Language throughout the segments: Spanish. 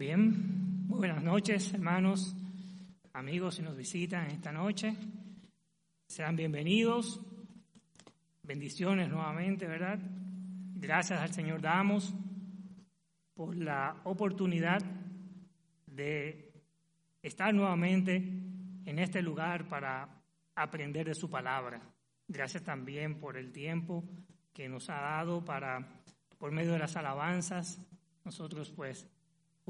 Bien, muy buenas noches, hermanos, amigos si nos visitan esta noche. Sean bienvenidos. Bendiciones nuevamente, ¿verdad? Gracias al Señor damos por la oportunidad de estar nuevamente en este lugar para aprender de su palabra. Gracias también por el tiempo que nos ha dado para, por medio de las alabanzas, nosotros pues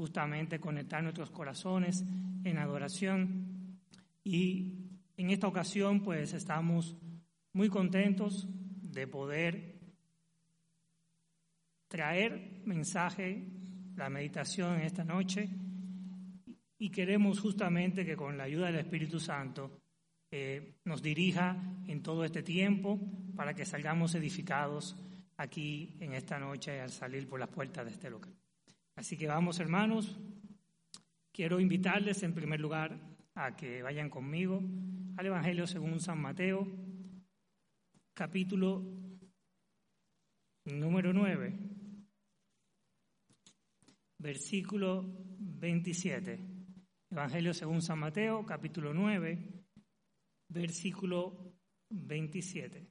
justamente conectar nuestros corazones en adoración. Y en esta ocasión pues estamos muy contentos de poder traer mensaje, la meditación en esta noche y queremos justamente que con la ayuda del Espíritu Santo eh, nos dirija en todo este tiempo para que salgamos edificados aquí en esta noche al salir por las puertas de este local. Así que vamos, hermanos. Quiero invitarles en primer lugar a que vayan conmigo al Evangelio según San Mateo, capítulo número 9, versículo 27. Evangelio según San Mateo, capítulo 9, versículo 27.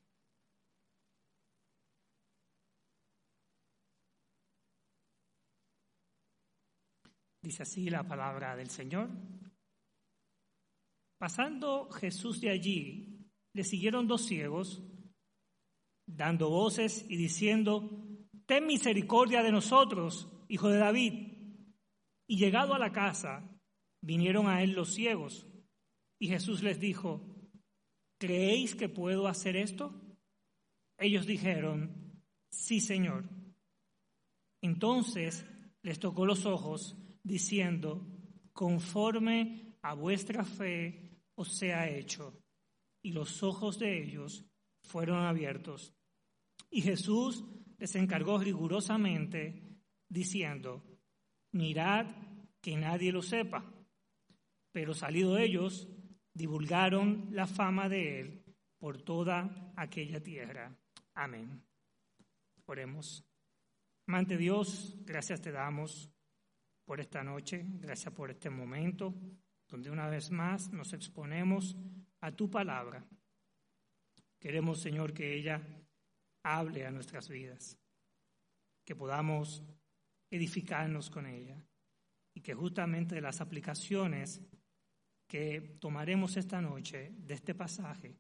Dice así la palabra del Señor. Pasando Jesús de allí, le siguieron dos ciegos, dando voces y diciendo, Ten misericordia de nosotros, hijo de David. Y llegado a la casa, vinieron a él los ciegos. Y Jesús les dijo, ¿creéis que puedo hacer esto? Ellos dijeron, sí, Señor. Entonces les tocó los ojos diciendo, conforme a vuestra fe os sea hecho. Y los ojos de ellos fueron abiertos. Y Jesús les encargó rigurosamente, diciendo, mirad que nadie lo sepa. Pero salido ellos, divulgaron la fama de él por toda aquella tierra. Amén. Oremos. Amante Dios, gracias te damos por esta noche, gracias por este momento donde una vez más nos exponemos a tu palabra. Queremos, Señor, que ella hable a nuestras vidas, que podamos edificarnos con ella y que justamente las aplicaciones que tomaremos esta noche de este pasaje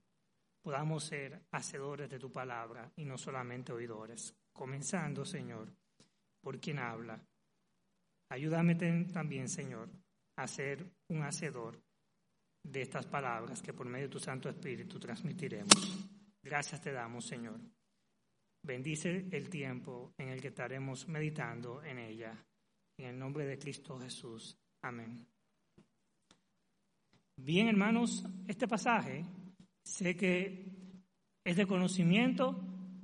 podamos ser hacedores de tu palabra y no solamente oidores. Comenzando, Señor, por quien habla Ayúdame también, Señor, a ser un hacedor de estas palabras que por medio de tu Santo Espíritu transmitiremos. Gracias te damos, Señor. Bendice el tiempo en el que estaremos meditando en ella. En el nombre de Cristo Jesús. Amén. Bien, hermanos, este pasaje sé que es de conocimiento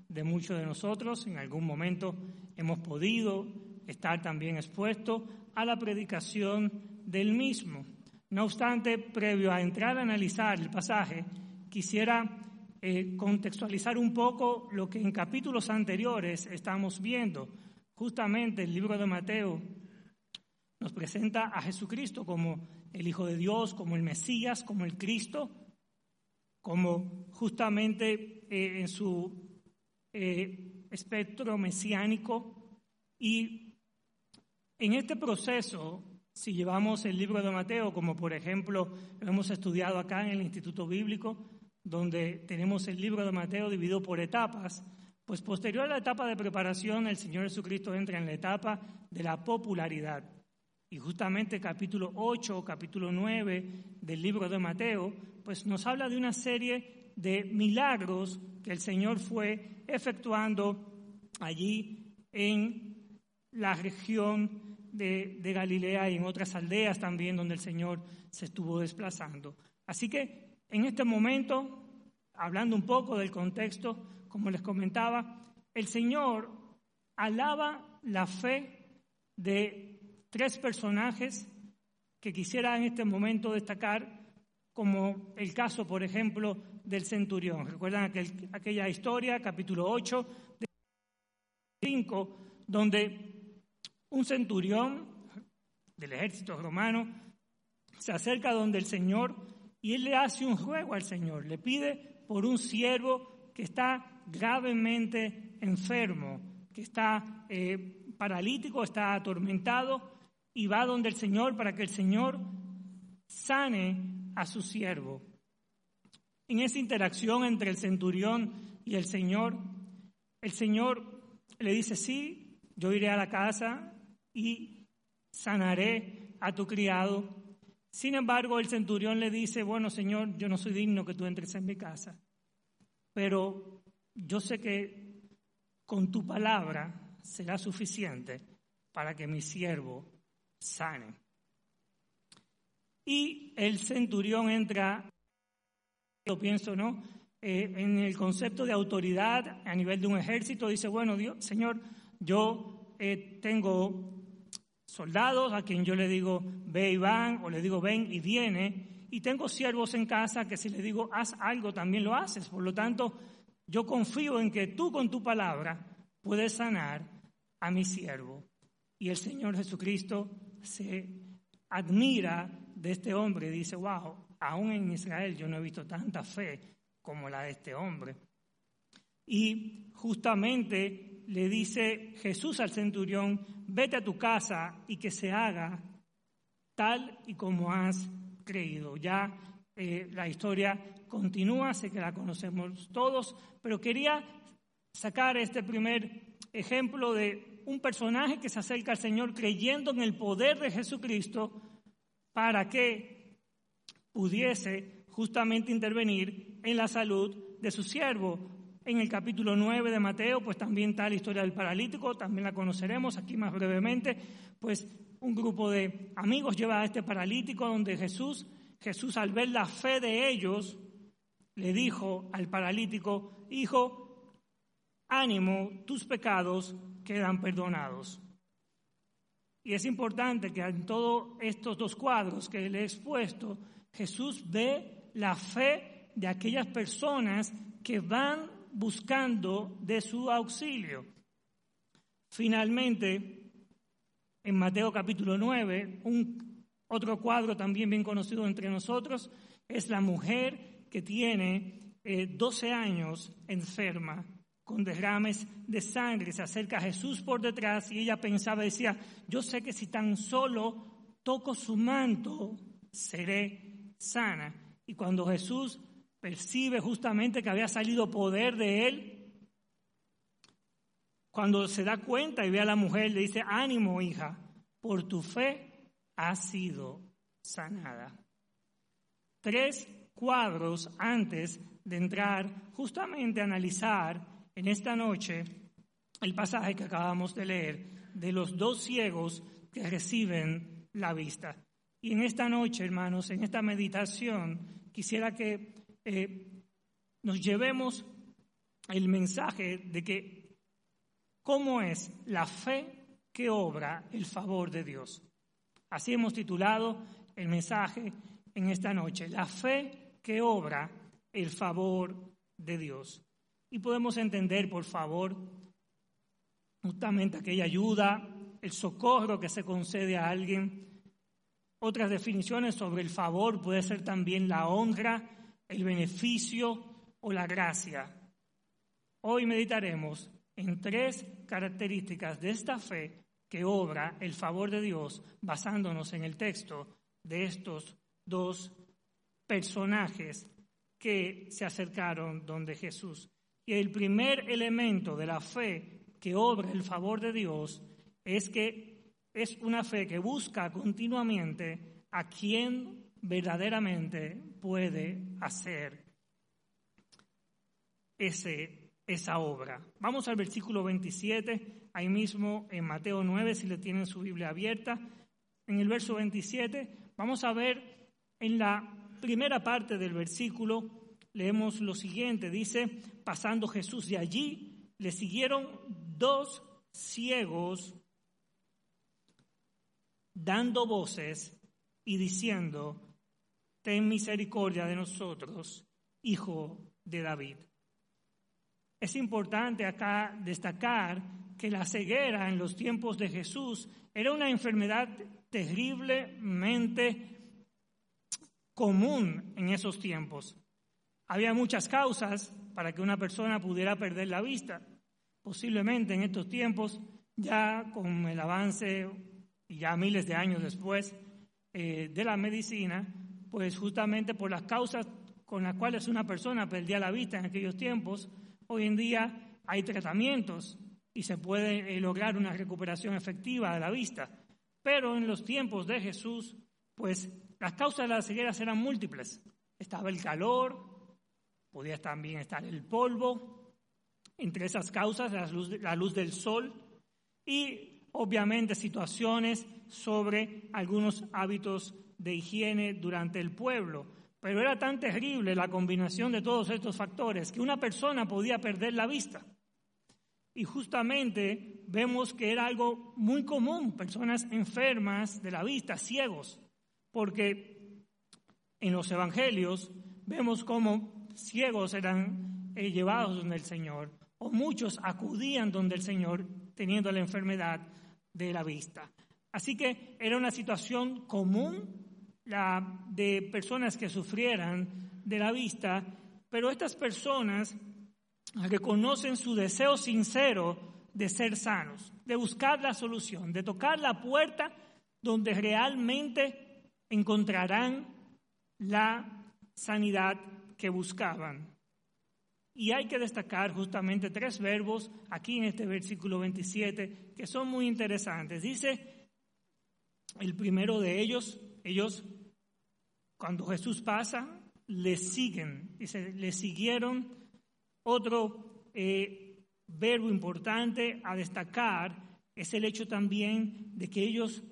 de muchos de nosotros. En algún momento hemos podido estar también expuesto a la predicación del mismo. No obstante, previo a entrar a analizar el pasaje, quisiera eh, contextualizar un poco lo que en capítulos anteriores estamos viendo. Justamente el libro de Mateo nos presenta a Jesucristo como el Hijo de Dios, como el Mesías, como el Cristo, como justamente eh, en su eh, espectro mesiánico y en este proceso, si llevamos el libro de Mateo, como por ejemplo lo hemos estudiado acá en el Instituto Bíblico, donde tenemos el libro de Mateo dividido por etapas, pues posterior a la etapa de preparación, el Señor Jesucristo entra en la etapa de la popularidad. Y justamente capítulo 8, capítulo 9 del libro de Mateo, pues nos habla de una serie de milagros que el Señor fue efectuando allí en la región de, Galilea y en otras aldeas también donde el Señor se estuvo desplazando. Así que en este momento, hablando un poco del contexto, como les comentaba, el Señor alaba la fe de tres personajes que quisiera en este momento destacar, como el caso, por ejemplo, del centurión. ¿Recuerdan aquella historia, capítulo 8, de 5, donde un centurión del ejército romano, se acerca donde el Señor y él le hace un juego al Señor, le pide por un siervo que está gravemente enfermo, que está eh, paralítico, está atormentado, y va donde el Señor para que el Señor sane a su siervo. En esa interacción entre el centurión y el Señor, el Señor le dice, sí, yo iré a la casa y sanaré a tu criado. Sin embargo, el centurión le dice, bueno, Señor, yo no soy digno que tú entres en mi casa, pero yo sé que con tu palabra será suficiente para que mi siervo sane. Y el centurión entra yo pienso, ¿no? Eh, en el concepto de autoridad a nivel de un ejército, dice, bueno, Dios, Señor, yo eh, tengo soldados a quien yo le digo, ve y van, o le digo, ven y viene, y tengo siervos en casa que si le digo, haz algo, también lo haces. Por lo tanto, yo confío en que tú con tu palabra puedes sanar a mi siervo. Y el Señor Jesucristo se admira de este hombre y dice, wow, aún en Israel yo no he visto tanta fe como la de este hombre. Y justamente le dice Jesús al centurión, vete a tu casa y que se haga tal y como has creído. Ya eh, la historia continúa, sé que la conocemos todos, pero quería sacar este primer ejemplo de un personaje que se acerca al Señor creyendo en el poder de Jesucristo para que pudiese justamente intervenir en la salud de su siervo. En el capítulo 9 de Mateo, pues también está la historia del paralítico, también la conoceremos aquí más brevemente, pues un grupo de amigos lleva a este paralítico donde Jesús, Jesús al ver la fe de ellos, le dijo al paralítico, hijo, ánimo, tus pecados quedan perdonados. Y es importante que en todos estos dos cuadros que le he expuesto, Jesús ve la fe de aquellas personas que van buscando de su auxilio. Finalmente, en Mateo capítulo 9, un otro cuadro también bien conocido entre nosotros es la mujer que tiene 12 eh, años enferma con derrames de sangre. Se acerca a Jesús por detrás y ella pensaba, decía, yo sé que si tan solo toco su manto, seré sana. Y cuando Jesús percibe justamente que había salido poder de él, cuando se da cuenta y ve a la mujer, le dice, ánimo hija, por tu fe has sido sanada. Tres cuadros antes de entrar justamente a analizar en esta noche el pasaje que acabamos de leer de los dos ciegos que reciben la vista. Y en esta noche, hermanos, en esta meditación, quisiera que eh, nos llevemos el mensaje de que cómo es la fe que obra el favor de Dios. Así hemos titulado el mensaje en esta noche, la fe que obra el favor de Dios. Y podemos entender, por favor, justamente aquella ayuda, el socorro que se concede a alguien otras definiciones sobre el favor puede ser también la honra, el beneficio o la gracia. Hoy meditaremos en tres características de esta fe que obra el favor de Dios basándonos en el texto de estos dos personajes que se acercaron donde Jesús. Y el primer elemento de la fe que obra el favor de Dios es que es una fe que busca continuamente a quien verdaderamente puede hacer ese, esa obra. Vamos al versículo 27, ahí mismo en Mateo 9, si le tienen su Biblia abierta. En el verso 27 vamos a ver en la primera parte del versículo, leemos lo siguiente, dice, pasando Jesús de allí, le siguieron dos ciegos dando voces y diciendo, ten misericordia de nosotros, hijo de David. Es importante acá destacar que la ceguera en los tiempos de Jesús era una enfermedad terriblemente común en esos tiempos. Había muchas causas para que una persona pudiera perder la vista. Posiblemente en estos tiempos, ya con el avance y ya miles de años después eh, de la medicina, pues justamente por las causas con las cuales una persona perdía la vista en aquellos tiempos, hoy en día hay tratamientos y se puede eh, lograr una recuperación efectiva de la vista. Pero en los tiempos de Jesús, pues las causas de la ceguera eran múltiples. Estaba el calor, podía también estar el polvo, entre esas causas la luz, la luz del sol y obviamente situaciones sobre algunos hábitos de higiene durante el pueblo. Pero era tan terrible la combinación de todos estos factores que una persona podía perder la vista. Y justamente vemos que era algo muy común, personas enfermas de la vista, ciegos, porque en los evangelios vemos cómo ciegos eran eh, llevados donde el Señor, o muchos acudían donde el Señor teniendo la enfermedad de la vista. Así que era una situación común la de personas que sufrieran de la vista, pero estas personas reconocen su deseo sincero de ser sanos, de buscar la solución, de tocar la puerta donde realmente encontrarán la sanidad que buscaban. Y hay que destacar justamente tres verbos aquí en este versículo 27 que son muy interesantes. Dice el primero de ellos, ellos cuando Jesús pasa, le siguen, dice, le siguieron. Otro eh, verbo importante a destacar es el hecho también de que ellos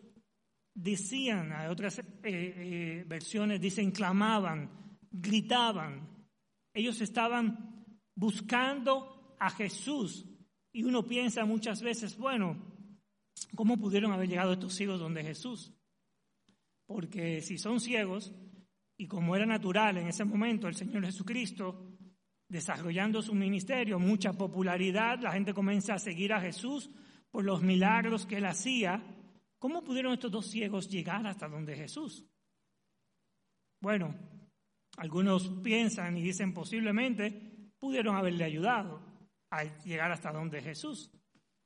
decían, a otras eh, eh, versiones dicen, clamaban, gritaban. Ellos estaban buscando a Jesús. Y uno piensa muchas veces, bueno, ¿cómo pudieron haber llegado estos ciegos donde Jesús? Porque si son ciegos, y como era natural en ese momento el Señor Jesucristo, desarrollando su ministerio, mucha popularidad, la gente comienza a seguir a Jesús por los milagros que él hacía. ¿Cómo pudieron estos dos ciegos llegar hasta donde Jesús? Bueno, algunos piensan y dicen posiblemente pudieron haberle ayudado a llegar hasta donde Jesús.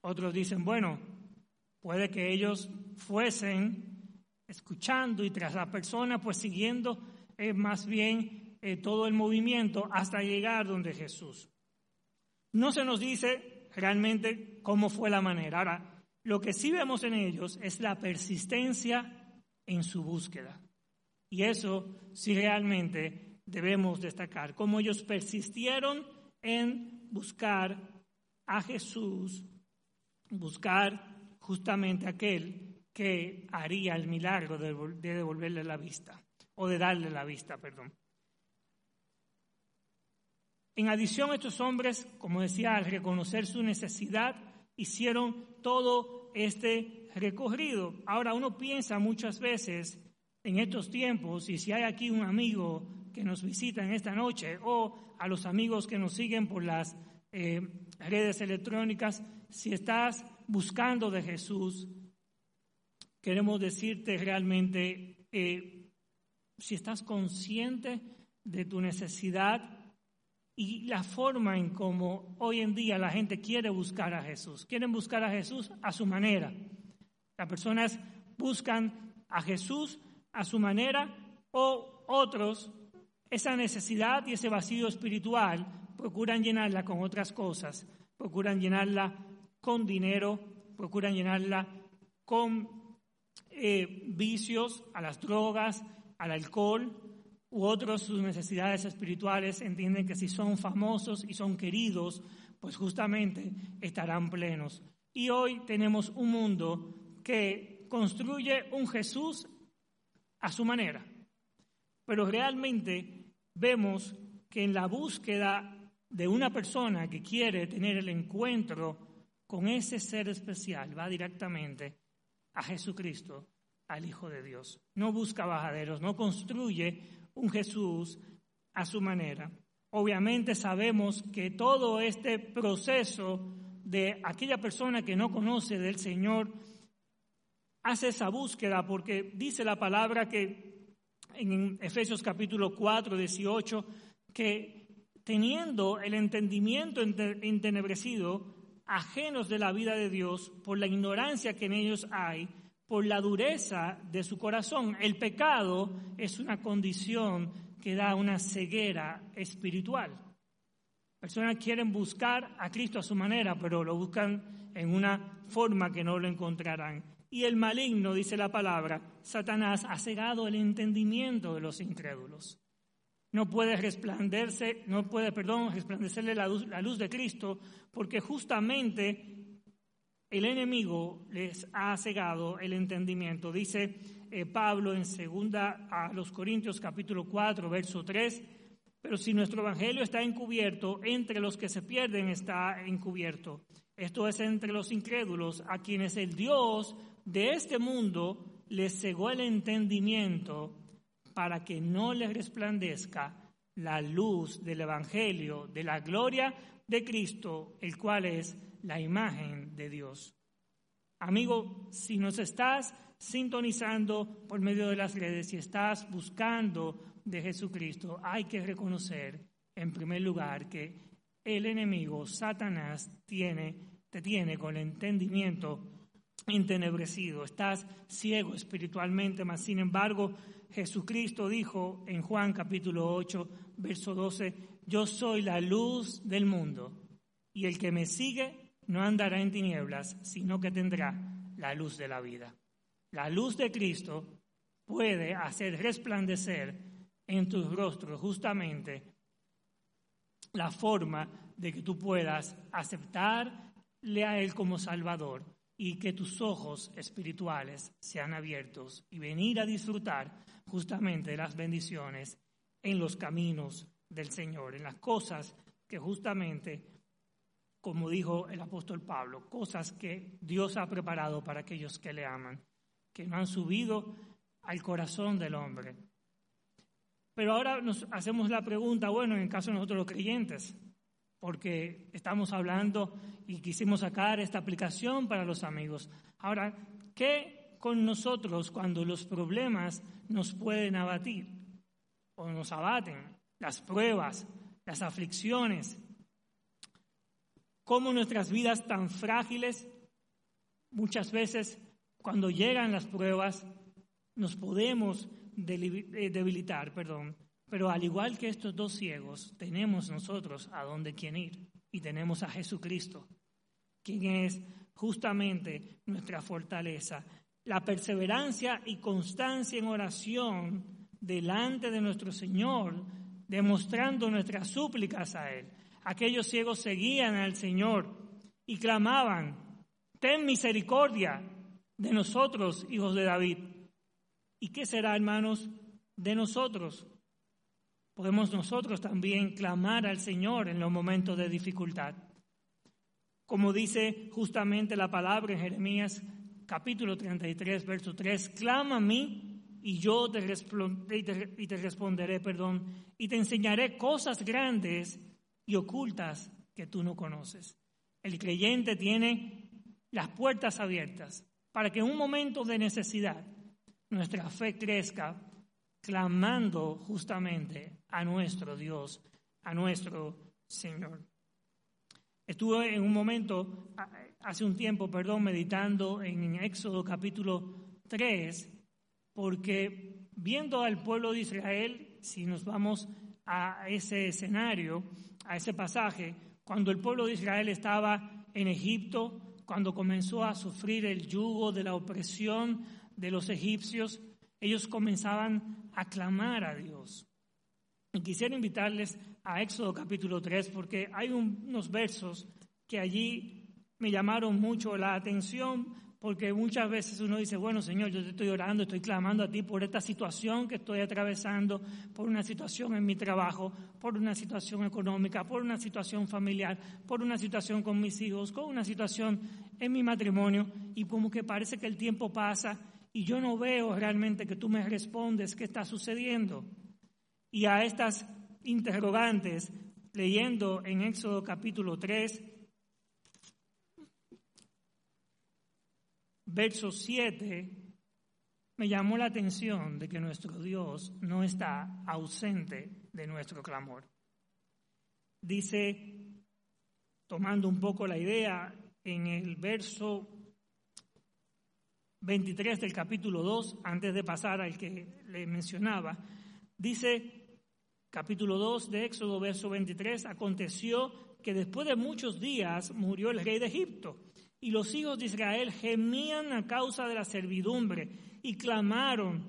Otros dicen, bueno, puede que ellos fuesen escuchando y tras la persona, pues siguiendo más bien eh, todo el movimiento hasta llegar donde Jesús. No se nos dice realmente cómo fue la manera. Ahora, lo que sí vemos en ellos es la persistencia en su búsqueda. Y eso sí realmente debemos destacar, cómo ellos persistieron en buscar a Jesús, buscar justamente aquel que haría el milagro de, devolverle la vista, o de darle la vista, perdón. En adición, estos hombres, como decía, al reconocer su necesidad, hicieron todo este recorrido. Ahora uno piensa muchas veces en estos tiempos, y si hay aquí un amigo que nos visitan esta noche o a los amigos que nos siguen por las eh, redes electrónicas, si estás buscando de Jesús, queremos decirte realmente, eh, si estás consciente de tu necesidad y la forma en cómo hoy en día la gente quiere buscar a Jesús. Quieren buscar a Jesús a su manera. Las personas buscan a Jesús a su manera o otros esa necesidad y ese vacío espiritual procuran llenarla con otras cosas, procuran llenarla con dinero, procuran llenarla con eh, vicios, a las drogas, al alcohol u otros sus necesidades espirituales, entienden que si son famosos y son queridos, pues justamente estarán plenos. Y hoy tenemos un mundo que construye un Jesús a su manera, pero realmente vemos que en la búsqueda de una persona que quiere tener el encuentro con ese ser especial, va directamente a Jesucristo, al Hijo de Dios. No busca bajaderos, no construye un Jesús a su manera. Obviamente sabemos que todo este proceso de aquella persona que no conoce del Señor hace esa búsqueda porque dice la palabra que en Efesios capítulo 4, 18, que teniendo el entendimiento entenebrecido, ajenos de la vida de Dios, por la ignorancia que en ellos hay, por la dureza de su corazón. El pecado es una condición que da una ceguera espiritual. Personas quieren buscar a Cristo a su manera, pero lo buscan en una forma que no lo encontrarán. Y el maligno, dice la palabra, Satanás ha cegado el entendimiento de los incrédulos. No puede resplandecerse, no resplandecerle la luz de Cristo, porque justamente el enemigo les ha cegado el entendimiento. Dice eh, Pablo en segunda a los Corintios capítulo 4, verso 3, pero si nuestro evangelio está encubierto, entre los que se pierden está encubierto. Esto es entre los incrédulos, a quienes el Dios de este mundo les cegó el entendimiento para que no les resplandezca la luz del evangelio, de la gloria de Cristo, el cual es la imagen de Dios. Amigo, si nos estás sintonizando por medio de las redes, si estás buscando de Jesucristo, hay que reconocer en primer lugar que el enemigo, Satanás, tiene, te tiene con el entendimiento entenebrecido, estás ciego espiritualmente, mas sin embargo Jesucristo dijo en Juan capítulo 8, verso 12, yo soy la luz del mundo y el que me sigue no andará en tinieblas, sino que tendrá la luz de la vida. La luz de Cristo puede hacer resplandecer en tus rostros justamente la forma de que tú puedas aceptarle a Él como Salvador y que tus ojos espirituales sean abiertos y venir a disfrutar justamente de las bendiciones en los caminos del Señor, en las cosas que justamente como dijo el apóstol Pablo, cosas que Dios ha preparado para aquellos que le aman, que no han subido al corazón del hombre. Pero ahora nos hacemos la pregunta, bueno, en el caso de nosotros los creyentes, porque estamos hablando y quisimos sacar esta aplicación para los amigos. Ahora, ¿qué con nosotros cuando los problemas nos pueden abatir o nos abaten? Las pruebas, las aflicciones, cómo nuestras vidas tan frágiles, muchas veces cuando llegan las pruebas, nos podemos eh, debilitar, perdón. Pero al igual que estos dos ciegos, tenemos nosotros a dónde quién ir y tenemos a Jesucristo, quien es justamente nuestra fortaleza. La perseverancia y constancia en oración delante de nuestro Señor, demostrando nuestras súplicas a Él aquellos ciegos seguían al Señor y clamaban, ten misericordia de nosotros, hijos de David. ¿Y qué será, hermanos, de nosotros? Podemos nosotros también clamar al Señor en los momentos de dificultad. Como dice justamente la palabra en Jeremías capítulo 33, verso 3, clama a mí y yo te, y te responderé, perdón, y te enseñaré cosas grandes y ocultas que tú no conoces. El creyente tiene las puertas abiertas para que en un momento de necesidad nuestra fe crezca clamando justamente a nuestro Dios, a nuestro Señor. Estuve en un momento, hace un tiempo, perdón, meditando en Éxodo capítulo 3, porque viendo al pueblo de Israel, si nos vamos a ese escenario, a ese pasaje, cuando el pueblo de Israel estaba en Egipto, cuando comenzó a sufrir el yugo de la opresión de los egipcios, ellos comenzaban a clamar a Dios. Y quisiera invitarles a Éxodo capítulo 3 porque hay unos versos que allí me llamaron mucho la atención porque muchas veces uno dice, bueno Señor, yo te estoy orando, estoy clamando a ti por esta situación que estoy atravesando, por una situación en mi trabajo, por una situación económica, por una situación familiar, por una situación con mis hijos, con una situación en mi matrimonio, y como que parece que el tiempo pasa y yo no veo realmente que tú me respondes qué está sucediendo. Y a estas interrogantes, leyendo en Éxodo capítulo 3, verso 7, me llamó la atención de que nuestro Dios no está ausente de nuestro clamor. Dice, tomando un poco la idea, en el verso 23 del capítulo 2, antes de pasar al que le mencionaba, dice capítulo 2 de Éxodo, verso 23, aconteció que después de muchos días murió el rey de Egipto y los hijos de Israel gemían a causa de la servidumbre y clamaron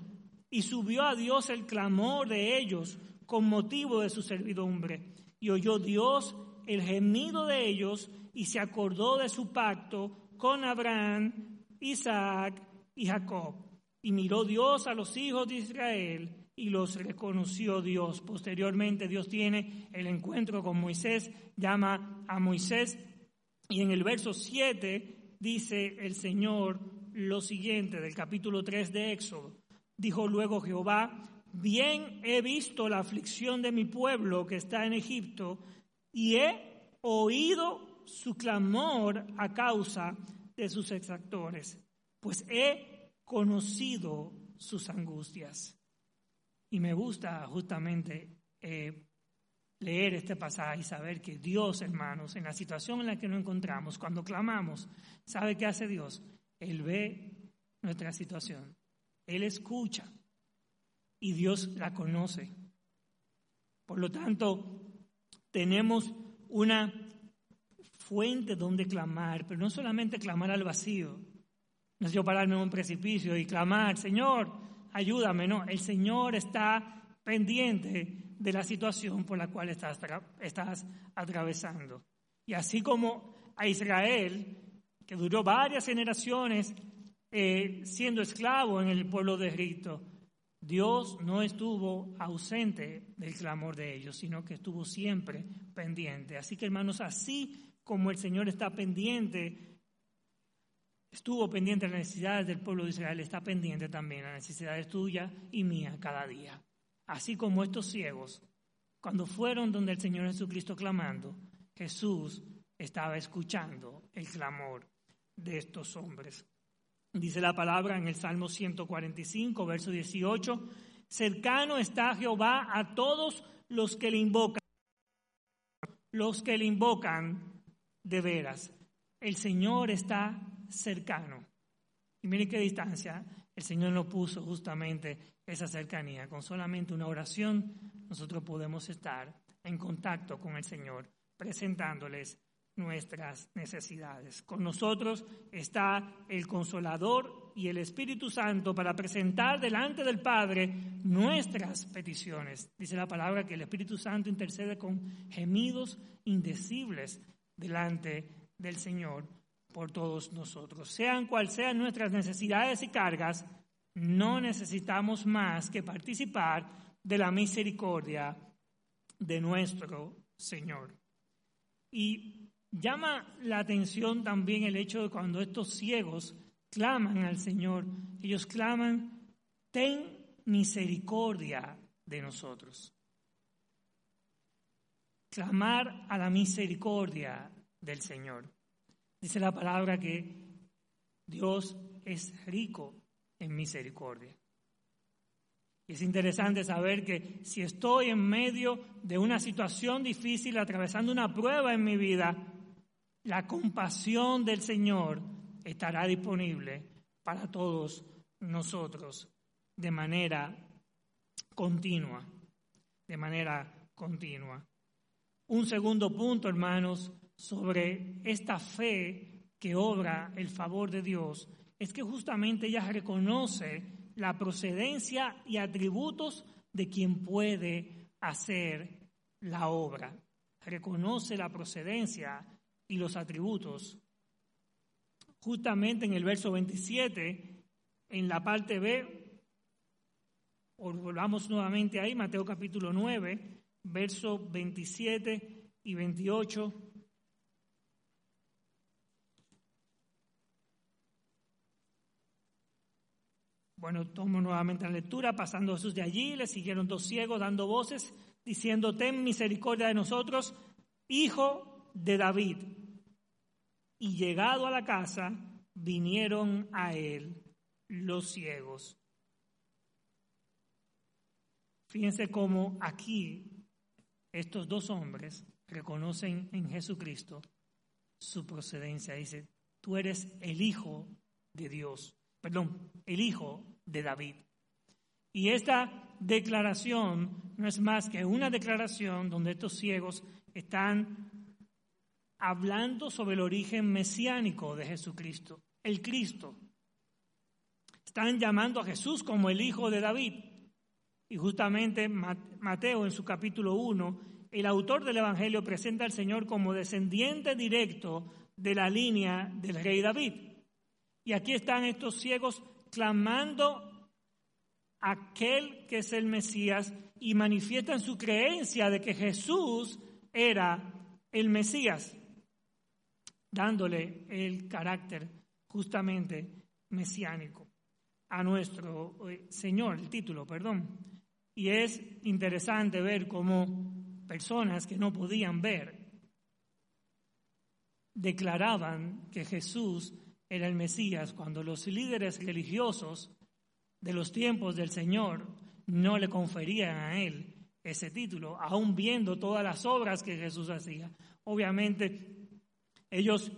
y subió a Dios el clamor de ellos con motivo de su servidumbre. Y oyó Dios el gemido de ellos y se acordó de su pacto con Abraham, Isaac y Jacob. Y miró Dios a los hijos de Israel y los reconoció Dios. Posteriormente Dios tiene el encuentro con Moisés, llama a Moisés y en el verso 7 dice el Señor lo siguiente del capítulo 3 de Éxodo. Dijo luego Jehová, bien he visto la aflicción de mi pueblo que está en Egipto y he oído su clamor a causa de sus exactores, pues he conocido sus angustias. Y me gusta justamente eh, leer este pasaje y saber que Dios, hermanos, en la situación en la que nos encontramos, cuando clamamos, ¿sabe qué hace Dios? Él ve nuestra situación, Él escucha y Dios la conoce. Por lo tanto, tenemos una fuente donde clamar, pero no solamente clamar al vacío. No es yo pararme en un precipicio y clamar, Señor, ayúdame, no, el Señor está pendiente de la situación por la cual estás, estás atravesando. Y así como a Israel, que duró varias generaciones eh, siendo esclavo en el pueblo de Egipto, Dios no estuvo ausente del clamor de ellos, sino que estuvo siempre pendiente. Así que hermanos, así como el Señor está pendiente estuvo pendiente de las necesidades del pueblo de Israel, está pendiente también de las necesidades tuyas y mías cada día. Así como estos ciegos, cuando fueron donde el Señor Jesucristo clamando, Jesús estaba escuchando el clamor de estos hombres. Dice la palabra en el Salmo 145, verso 18, cercano está Jehová a todos los que le invocan, los que le invocan de veras. El Señor está cercano. Y miren qué distancia el Señor nos puso justamente esa cercanía. Con solamente una oración nosotros podemos estar en contacto con el Señor, presentándoles nuestras necesidades. Con nosotros está el Consolador y el Espíritu Santo para presentar delante del Padre nuestras peticiones. Dice la palabra que el Espíritu Santo intercede con gemidos indecibles delante del Señor por todos nosotros. Sean cual sean nuestras necesidades y cargas, no necesitamos más que participar de la misericordia de nuestro Señor. Y llama la atención también el hecho de cuando estos ciegos claman al Señor, ellos claman, ten misericordia de nosotros. Clamar a la misericordia del Señor. Dice la palabra que Dios es rico en misericordia. Y es interesante saber que si estoy en medio de una situación difícil, atravesando una prueba en mi vida, la compasión del Señor estará disponible para todos nosotros de manera continua, de manera continua. Un segundo punto, hermanos, sobre esta fe que obra el favor de Dios es que justamente ella reconoce la procedencia y atributos de quien puede hacer la obra. Reconoce la procedencia y los atributos. Justamente en el verso 27, en la parte B, volvamos nuevamente ahí, Mateo capítulo 9, verso 27 y 28. Bueno, tomo nuevamente la lectura. Pasando Jesús de allí, le siguieron dos ciegos dando voces, diciendo, ten misericordia de nosotros, hijo de David. Y llegado a la casa, vinieron a él los ciegos. Fíjense cómo aquí estos dos hombres reconocen en Jesucristo su procedencia. Dice, tú eres el Hijo de Dios, perdón, el Hijo de David. Y esta declaración no es más que una declaración donde estos ciegos están hablando sobre el origen mesiánico de Jesucristo, el Cristo. Están llamando a Jesús como el Hijo de David. Y justamente Mateo en su capítulo 1, el autor del Evangelio presenta al Señor como descendiente directo de la línea del rey David. Y aquí están estos ciegos clamando a aquel que es el Mesías y manifiestan su creencia de que Jesús era el Mesías, dándole el carácter justamente mesiánico a nuestro eh, Señor, el título, perdón. Y es interesante ver cómo personas que no podían ver declaraban que Jesús era el Mesías cuando los líderes religiosos de los tiempos del Señor no le conferían a él ese título, aún viendo todas las obras que Jesús hacía. Obviamente, ellos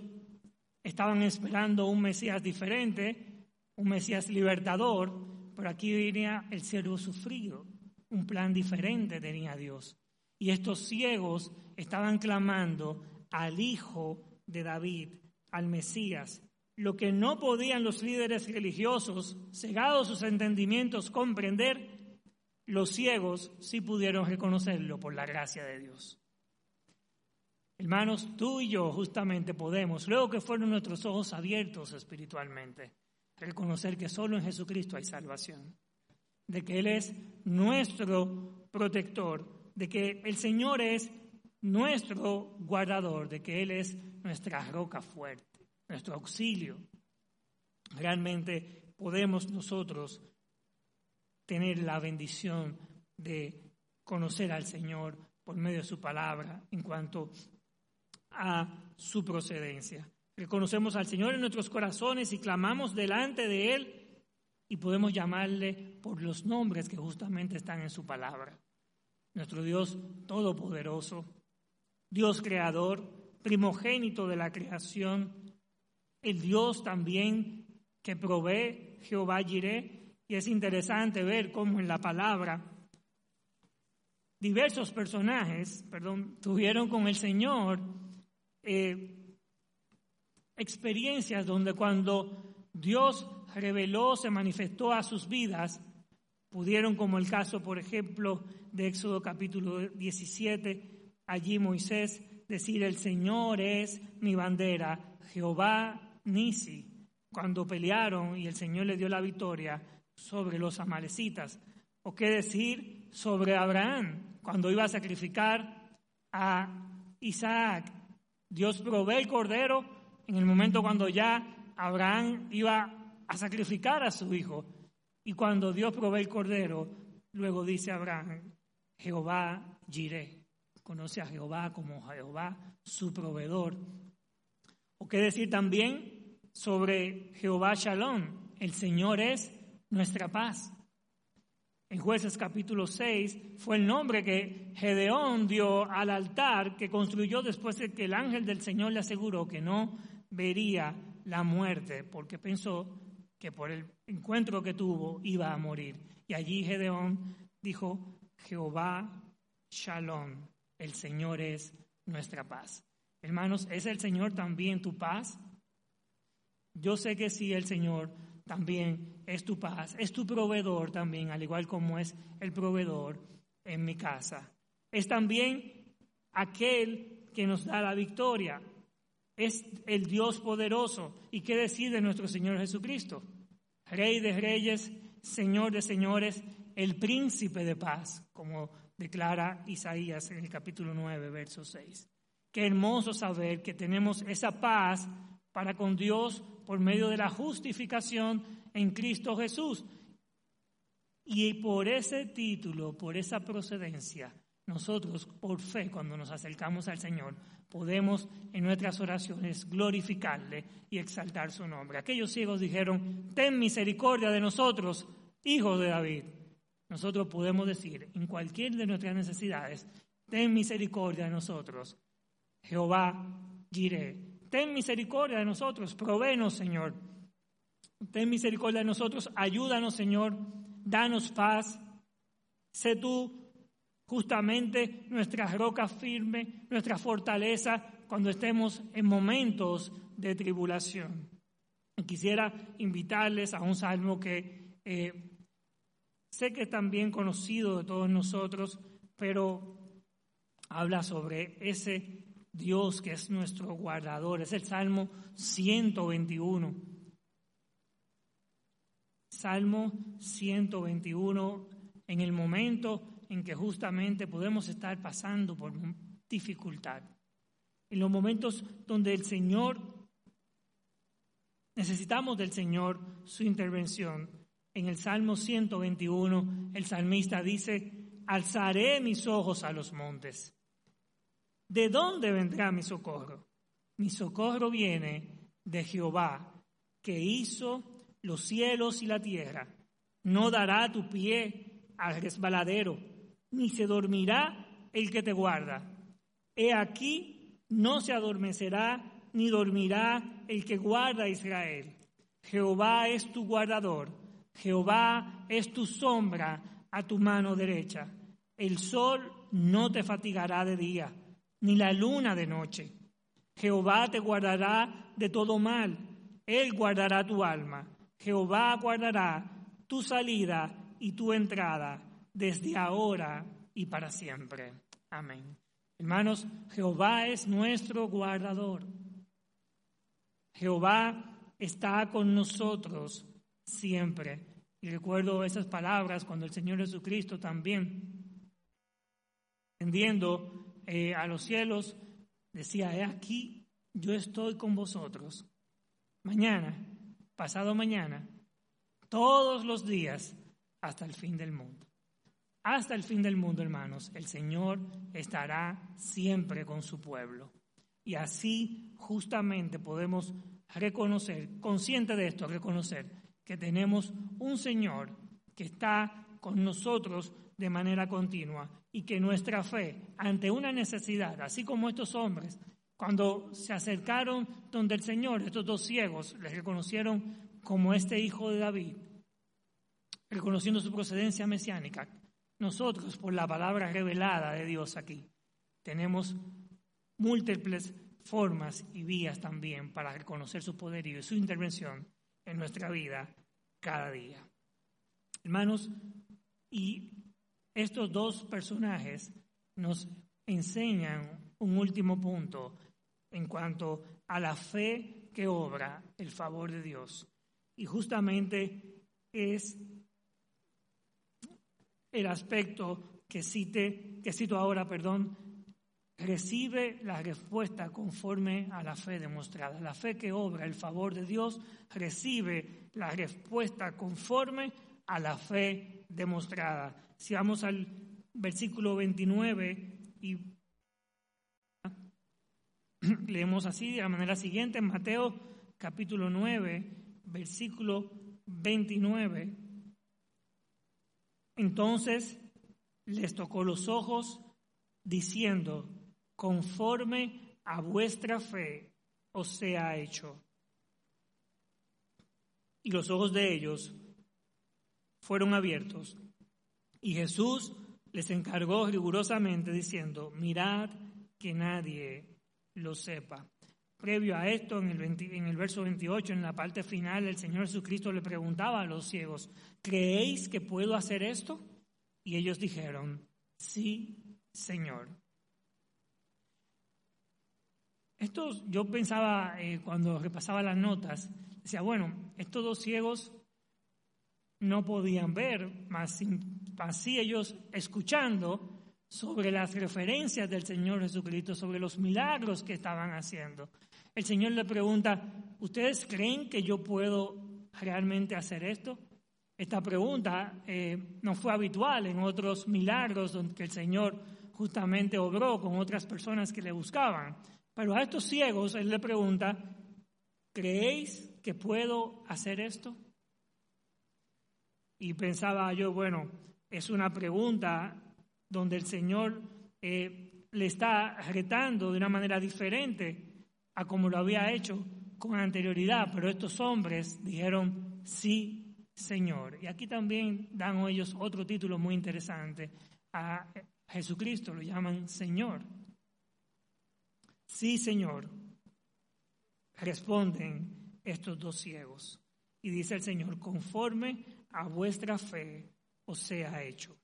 estaban esperando un Mesías diferente, un Mesías libertador, pero aquí venía el siervo sufrido, un plan diferente tenía Dios. Y estos ciegos estaban clamando al Hijo de David, al Mesías, lo que no podían los líderes religiosos, cegados sus entendimientos, comprender, los ciegos sí pudieron reconocerlo por la gracia de Dios. Hermanos, tú y yo justamente podemos, luego que fueron nuestros ojos abiertos espiritualmente, reconocer que solo en Jesucristo hay salvación, de que Él es nuestro protector, de que el Señor es nuestro guardador, de que Él es nuestra roca fuerte, nuestro auxilio. Realmente podemos nosotros tener la bendición de conocer al Señor por medio de su palabra en cuanto a su procedencia. Reconocemos al Señor en nuestros corazones y clamamos delante de Él y podemos llamarle por los nombres que justamente están en su palabra nuestro Dios todopoderoso, Dios creador, primogénito de la creación, el Dios también que provee, Jehová Jireh, y es interesante ver cómo en la palabra diversos personajes, perdón, tuvieron con el Señor eh, experiencias donde cuando Dios reveló, se manifestó a sus vidas, pudieron, como el caso, por ejemplo, de Éxodo capítulo 17, allí Moisés decir, el Señor es mi bandera, Jehová Nisi, cuando pelearon y el Señor le dio la victoria sobre los amalecitas. O qué decir sobre Abraham, cuando iba a sacrificar a Isaac. Dios provee el cordero en el momento cuando ya Abraham iba a sacrificar a su hijo. Y cuando Dios provee el cordero, luego dice Abraham, Jehová Jireh. Conoce a Jehová como Jehová, su proveedor. O qué decir también sobre Jehová Shalom. El Señor es nuestra paz. En jueces capítulo 6 fue el nombre que Gedeón dio al altar que construyó después de que el ángel del Señor le aseguró que no vería la muerte porque pensó que por el encuentro que tuvo iba a morir. Y allí Gedeón dijo, Jehová Shalom, el Señor es nuestra paz. Hermanos, ¿es el Señor también tu paz? Yo sé que sí, el Señor también es tu paz, es tu proveedor también, al igual como es el proveedor en mi casa. Es también aquel que nos da la victoria. Es el Dios poderoso. ¿Y qué decide nuestro Señor Jesucristo? Rey de reyes, Señor de señores, el príncipe de paz, como declara Isaías en el capítulo 9, verso 6. Qué hermoso saber que tenemos esa paz para con Dios por medio de la justificación en Cristo Jesús. Y por ese título, por esa procedencia, nosotros por fe, cuando nos acercamos al Señor, podemos en nuestras oraciones glorificarle y exaltar su nombre. Aquellos ciegos dijeron, ten misericordia de nosotros, hijos de David. Nosotros podemos decir, en cualquier de nuestras necesidades, ten misericordia de nosotros. Jehová, diré, ten misericordia de nosotros, provéenos, Señor. Ten misericordia de nosotros, ayúdanos, Señor, danos paz. Sé tú justamente nuestra roca firme, nuestra fortaleza cuando estemos en momentos de tribulación. quisiera invitarles a un salmo que eh, sé que es también conocido de todos nosotros, pero habla sobre ese Dios que es nuestro guardador. Es el Salmo 121. Salmo 121, en el momento en que justamente podemos estar pasando por dificultad. En los momentos donde el Señor, necesitamos del Señor su intervención. En el Salmo 121, el salmista dice, alzaré mis ojos a los montes. ¿De dónde vendrá mi socorro? Mi socorro viene de Jehová, que hizo los cielos y la tierra. No dará tu pie al resbaladero ni se dormirá el que te guarda. He aquí, no se adormecerá ni dormirá el que guarda a Israel. Jehová es tu guardador, Jehová es tu sombra a tu mano derecha. El sol no te fatigará de día, ni la luna de noche. Jehová te guardará de todo mal, Él guardará tu alma. Jehová guardará tu salida y tu entrada desde ahora y para siempre. Amén. Hermanos, Jehová es nuestro guardador. Jehová está con nosotros siempre. Y recuerdo esas palabras cuando el Señor Jesucristo también, tendiendo eh, a los cielos, decía, he aquí, yo estoy con vosotros. Mañana, pasado mañana, todos los días, hasta el fin del mundo hasta el fin del mundo, hermanos, el Señor estará siempre con su pueblo. Y así justamente podemos reconocer, consciente de esto, reconocer que tenemos un Señor que está con nosotros de manera continua y que nuestra fe ante una necesidad, así como estos hombres, cuando se acercaron donde el Señor, estos dos ciegos, les reconocieron como este hijo de David, reconociendo su procedencia mesiánica, nosotros, por la palabra revelada de Dios aquí, tenemos múltiples formas y vías también para reconocer su poder y su intervención en nuestra vida cada día. Hermanos, y estos dos personajes nos enseñan un último punto en cuanto a la fe que obra el favor de Dios. Y justamente es el aspecto que, cite, que cito ahora, perdón, recibe la respuesta conforme a la fe demostrada. La fe que obra el favor de Dios recibe la respuesta conforme a la fe demostrada. Si vamos al versículo 29 y leemos así de la manera siguiente, en Mateo capítulo 9, versículo 29. Entonces les tocó los ojos, diciendo, conforme a vuestra fe os sea hecho. Y los ojos de ellos fueron abiertos. Y Jesús les encargó rigurosamente diciendo, mirad que nadie lo sepa. Previo a esto, en el, en el verso 28, en la parte final, el Señor Jesucristo le preguntaba a los ciegos, ¿creéis que puedo hacer esto? Y ellos dijeron, sí, Señor. Esto yo pensaba eh, cuando repasaba las notas, decía, bueno, estos dos ciegos no podían ver, más así ellos escuchando sobre las referencias del Señor Jesucristo, sobre los milagros que estaban haciendo. El Señor le pregunta, ¿ustedes creen que yo puedo realmente hacer esto? Esta pregunta eh, no fue habitual en otros milagros donde el Señor justamente obró con otras personas que le buscaban. Pero a estos ciegos él le pregunta, ¿creéis que puedo hacer esto? Y pensaba yo, bueno, es una pregunta donde el Señor eh, le está retando de una manera diferente a como lo había hecho con anterioridad, pero estos hombres dijeron, sí, Señor. Y aquí también dan ellos otro título muy interesante a Jesucristo, lo llaman Señor. Sí, Señor, responden estos dos ciegos. Y dice el Señor, conforme a vuestra fe os sea hecho.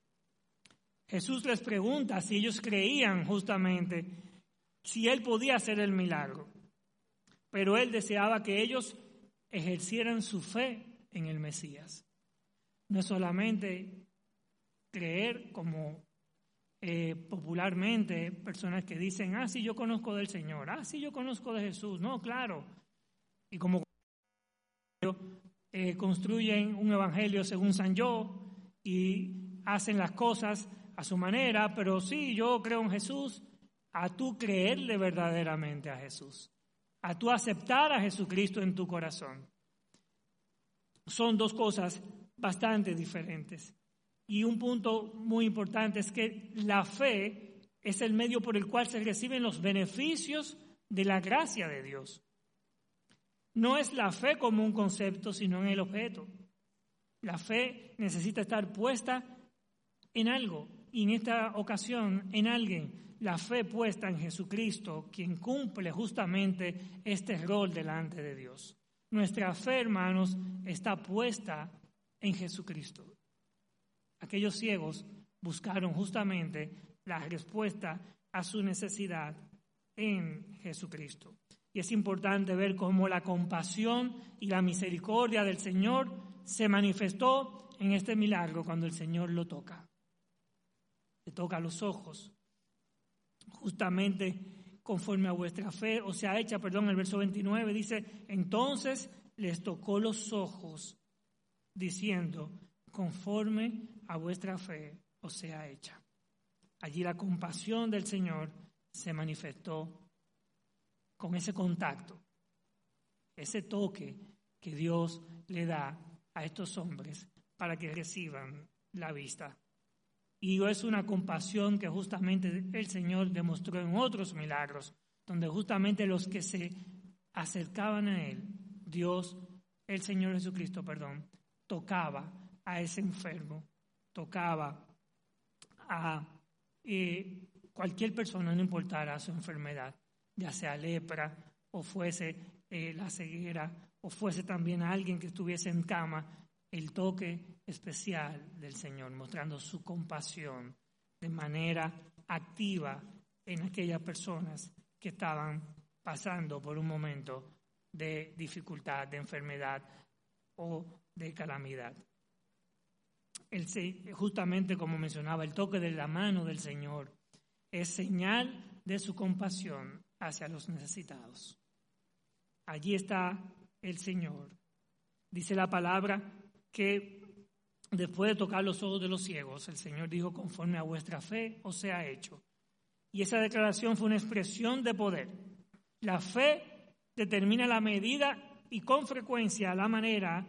Jesús les pregunta si ellos creían justamente si Él podía hacer el milagro. Pero Él deseaba que ellos ejercieran su fe en el Mesías. No es solamente creer como eh, popularmente personas que dicen, ah, sí, yo conozco del Señor, ah, sí, yo conozco de Jesús. No, claro. Y como eh, construyen un evangelio según San Yo y hacen las cosas a su manera, pero sí, yo creo en Jesús, a tú creerle verdaderamente a Jesús, a tú aceptar a Jesucristo en tu corazón. Son dos cosas bastante diferentes. Y un punto muy importante es que la fe es el medio por el cual se reciben los beneficios de la gracia de Dios. No es la fe como un concepto, sino en el objeto. La fe necesita estar puesta en algo, y en esta ocasión en alguien. La fe puesta en Jesucristo, quien cumple justamente este rol delante de Dios. Nuestra fe, hermanos, está puesta en Jesucristo. Aquellos ciegos buscaron justamente la respuesta a su necesidad en Jesucristo. Y es importante ver cómo la compasión y la misericordia del Señor se manifestó en este milagro cuando el Señor lo toca. Le toca los ojos, justamente conforme a vuestra fe, o sea, hecha, perdón, el verso 29 dice, entonces les tocó los ojos, diciendo, conforme a vuestra fe o sea hecha. Allí la compasión del Señor se manifestó con ese contacto, ese toque que Dios le da a estos hombres para que reciban la vista. Y es una compasión que justamente el Señor demostró en otros milagros, donde justamente los que se acercaban a Él, Dios, el Señor Jesucristo, perdón, tocaba a ese enfermo tocaba a eh, cualquier persona, no importara su enfermedad, ya sea lepra o fuese eh, la ceguera o fuese también alguien que estuviese en cama, el toque especial del Señor, mostrando su compasión de manera activa en aquellas personas que estaban pasando por un momento de dificultad, de enfermedad o de calamidad. Justamente como mencionaba, el toque de la mano del Señor es señal de su compasión hacia los necesitados. Allí está el Señor. Dice la palabra que después de tocar los ojos de los ciegos, el Señor dijo, conforme a vuestra fe os sea hecho. Y esa declaración fue una expresión de poder. La fe determina la medida y con frecuencia la manera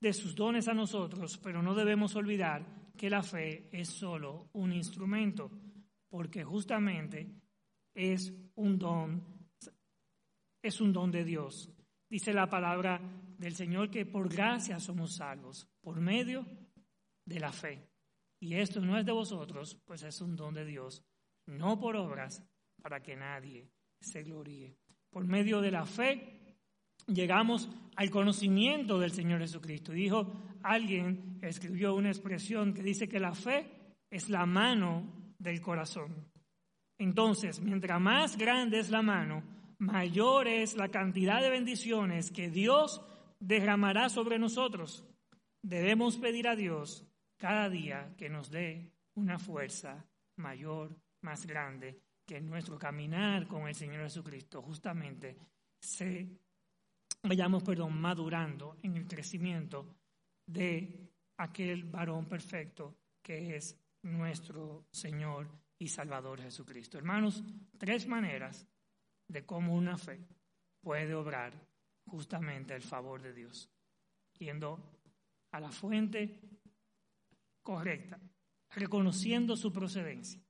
de sus dones a nosotros, pero no debemos olvidar que la fe es solo un instrumento, porque justamente es un don, es un don de Dios. Dice la palabra del Señor que por gracia somos salvos, por medio de la fe. Y esto no es de vosotros, pues es un don de Dios, no por obras, para que nadie se gloríe. Por medio de la fe llegamos al conocimiento del Señor Jesucristo. Dijo alguien, escribió una expresión que dice que la fe es la mano del corazón. Entonces, mientras más grande es la mano, mayor es la cantidad de bendiciones que Dios derramará sobre nosotros. Debemos pedir a Dios cada día que nos dé una fuerza mayor, más grande, que nuestro caminar con el Señor Jesucristo justamente se vayamos, perdón, madurando en el crecimiento de aquel varón perfecto que es nuestro Señor y Salvador Jesucristo. Hermanos, tres maneras de cómo una fe puede obrar justamente el favor de Dios, yendo a la fuente correcta, reconociendo su procedencia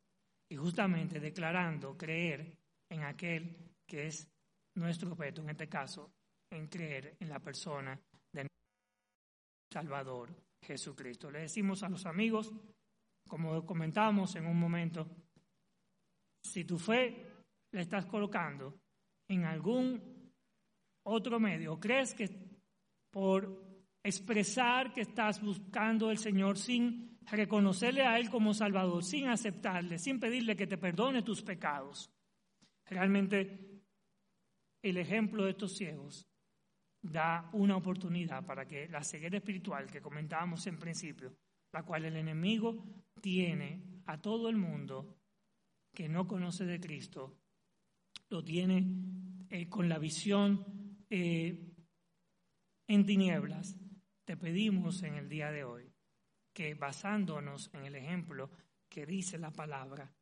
y justamente declarando creer en aquel que es nuestro objeto, en este caso, en creer en la persona de Salvador Jesucristo. Le decimos a los amigos, como comentábamos en un momento, si tu fe la estás colocando en algún otro medio, crees que por expresar que estás buscando al Señor sin reconocerle a Él como Salvador, sin aceptarle, sin pedirle que te perdone tus pecados, realmente el ejemplo de estos ciegos da una oportunidad para que la ceguera espiritual que comentábamos en principio, la cual el enemigo tiene a todo el mundo que no conoce de Cristo, lo tiene eh, con la visión eh, en tinieblas, te pedimos en el día de hoy que basándonos en el ejemplo que dice la palabra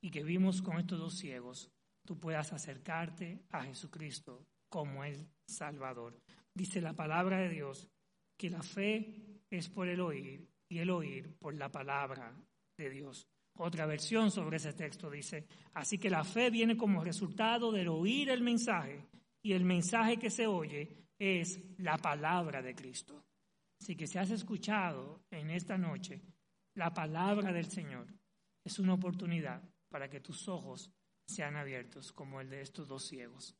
y que vimos con estos dos ciegos, tú puedas acercarte a Jesucristo como el Salvador. Dice la palabra de Dios que la fe es por el oír y el oír por la palabra de Dios. Otra versión sobre ese texto dice, así que la fe viene como resultado del oír el mensaje y el mensaje que se oye es la palabra de Cristo. Así que si has escuchado en esta noche la palabra del Señor, es una oportunidad para que tus ojos sean abiertos como el de estos dos ciegos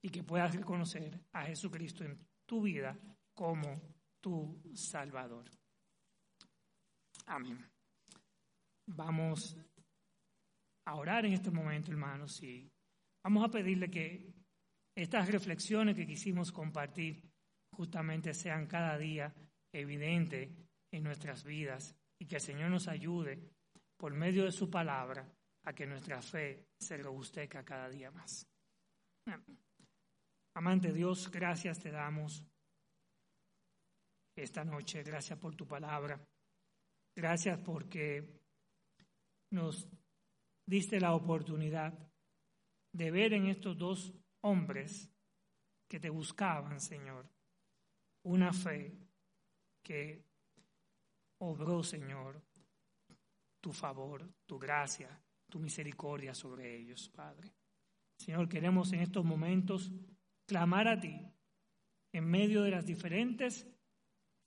y que puedas reconocer a Jesucristo en tu vida como tu Salvador. Amén. Vamos a orar en este momento, hermanos, y vamos a pedirle que estas reflexiones que quisimos compartir justamente sean cada día evidentes en nuestras vidas y que el Señor nos ayude por medio de su palabra a que nuestra fe se robustezca cada día más. Amante Dios, gracias te damos esta noche, gracias por tu palabra, gracias porque nos diste la oportunidad de ver en estos dos hombres que te buscaban, Señor, una fe que obró, Señor, tu favor, tu gracia, tu misericordia sobre ellos, Padre. Señor, queremos en estos momentos clamar a ti en medio de las diferentes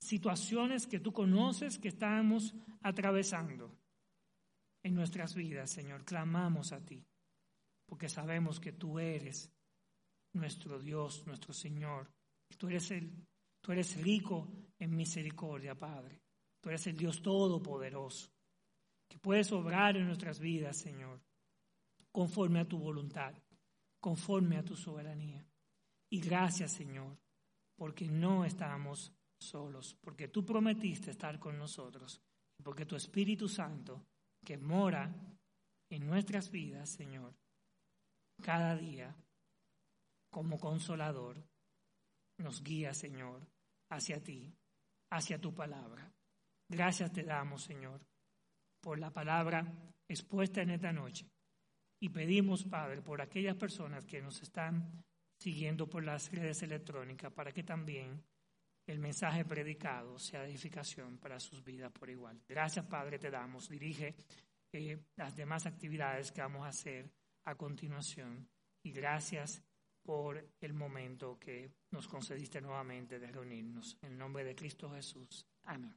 situaciones que tú conoces que estamos atravesando en nuestras vidas, Señor. Clamamos a ti, porque sabemos que tú eres nuestro Dios, nuestro Señor. Tú eres, el, tú eres rico en misericordia, Padre. Tú eres el Dios todopoderoso, que puedes obrar en nuestras vidas, Señor, conforme a tu voluntad, conforme a tu soberanía. Y gracias, Señor, porque no estamos solos, porque tú prometiste estar con nosotros, porque tu Espíritu Santo que mora en nuestras vidas, Señor, cada día como consolador, nos guía, Señor, hacia ti, hacia tu palabra. Gracias te damos, Señor, por la palabra expuesta en esta noche. Y pedimos, Padre, por aquellas personas que nos están siguiendo por las redes electrónicas, para que también el mensaje predicado sea edificación para sus vidas por igual. Gracias, Padre, te damos. Dirige eh, las demás actividades que vamos a hacer a continuación. Y gracias por el momento que nos concediste nuevamente de reunirnos. En el nombre de Cristo Jesús. Amén.